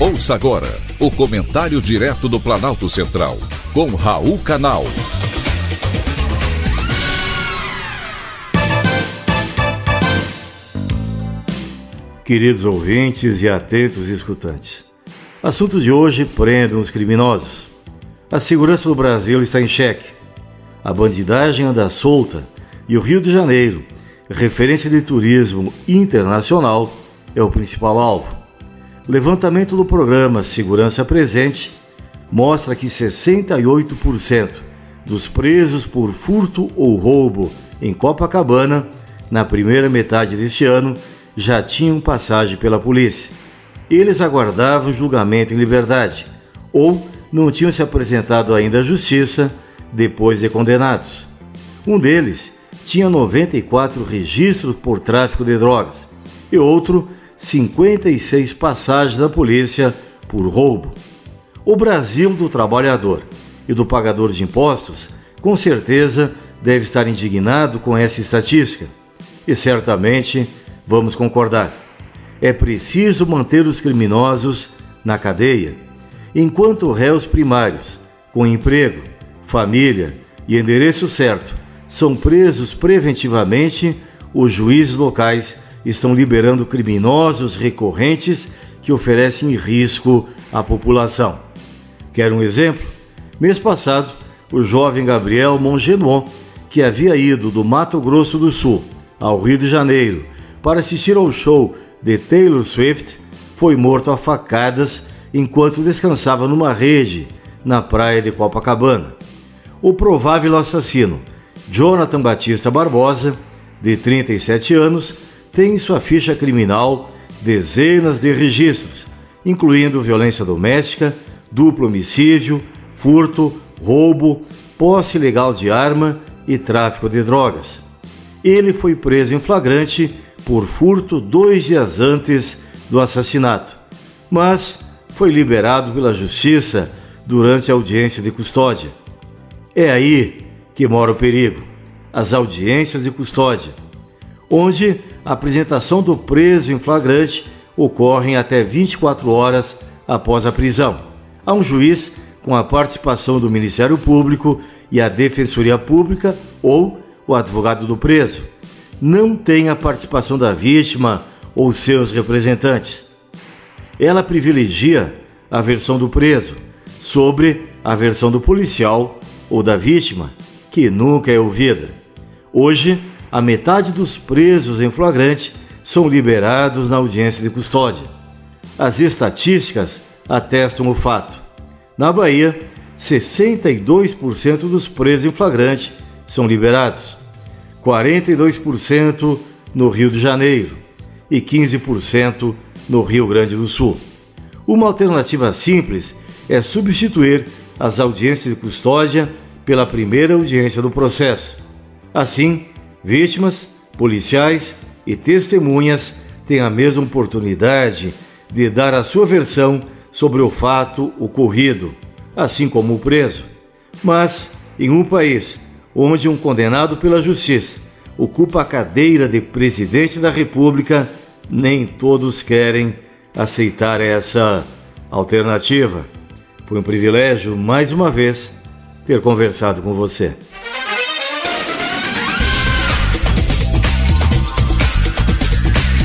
Ouça agora o comentário direto do Planalto Central, com Raul Canal. Queridos ouvintes e atentos escutantes, assunto de hoje prendam os criminosos. A segurança do Brasil está em xeque. A bandidagem anda solta e o Rio de Janeiro, referência de turismo internacional, é o principal alvo. Levantamento do programa Segurança Presente mostra que 68% dos presos por furto ou roubo em Copacabana, na primeira metade deste ano, já tinham passagem pela polícia. Eles aguardavam julgamento em liberdade ou não tinham se apresentado ainda à justiça depois de condenados. Um deles tinha 94 registros por tráfico de drogas e outro 56 passagens da polícia por roubo. O Brasil do trabalhador e do pagador de impostos, com certeza, deve estar indignado com essa estatística. E certamente vamos concordar. É preciso manter os criminosos na cadeia, enquanto réus primários, com emprego, família e endereço certo, são presos preventivamente, os juízes locais estão liberando criminosos recorrentes que oferecem risco à população. Quer um exemplo? Mês passado, o jovem Gabriel Mongenon, que havia ido do Mato Grosso do Sul ao Rio de Janeiro para assistir ao show de Taylor Swift, foi morto a facadas enquanto descansava numa rede na praia de Copacabana. O provável assassino, Jonathan Batista Barbosa, de 37 anos, tem em sua ficha criminal dezenas de registros, incluindo violência doméstica, duplo homicídio, furto, roubo, posse ilegal de arma e tráfico de drogas. Ele foi preso em flagrante por furto dois dias antes do assassinato, mas foi liberado pela justiça durante a audiência de custódia. É aí que mora o perigo: as audiências de custódia, onde a apresentação do preso em flagrante ocorre até 24 horas após a prisão. Há um juiz com a participação do Ministério Público e a Defensoria Pública ou o advogado do preso. Não tem a participação da vítima ou seus representantes. Ela privilegia a versão do preso sobre a versão do policial ou da vítima, que nunca é ouvida. Hoje, a metade dos presos em flagrante são liberados na audiência de custódia. As estatísticas atestam o fato. Na Bahia, 62% dos presos em flagrante são liberados, 42% no Rio de Janeiro e 15% no Rio Grande do Sul. Uma alternativa simples é substituir as audiências de custódia pela primeira audiência do processo. Assim, Vítimas, policiais e testemunhas têm a mesma oportunidade de dar a sua versão sobre o fato ocorrido, assim como o preso. Mas, em um país onde um condenado pela justiça ocupa a cadeira de presidente da República, nem todos querem aceitar essa alternativa. Foi um privilégio, mais uma vez, ter conversado com você.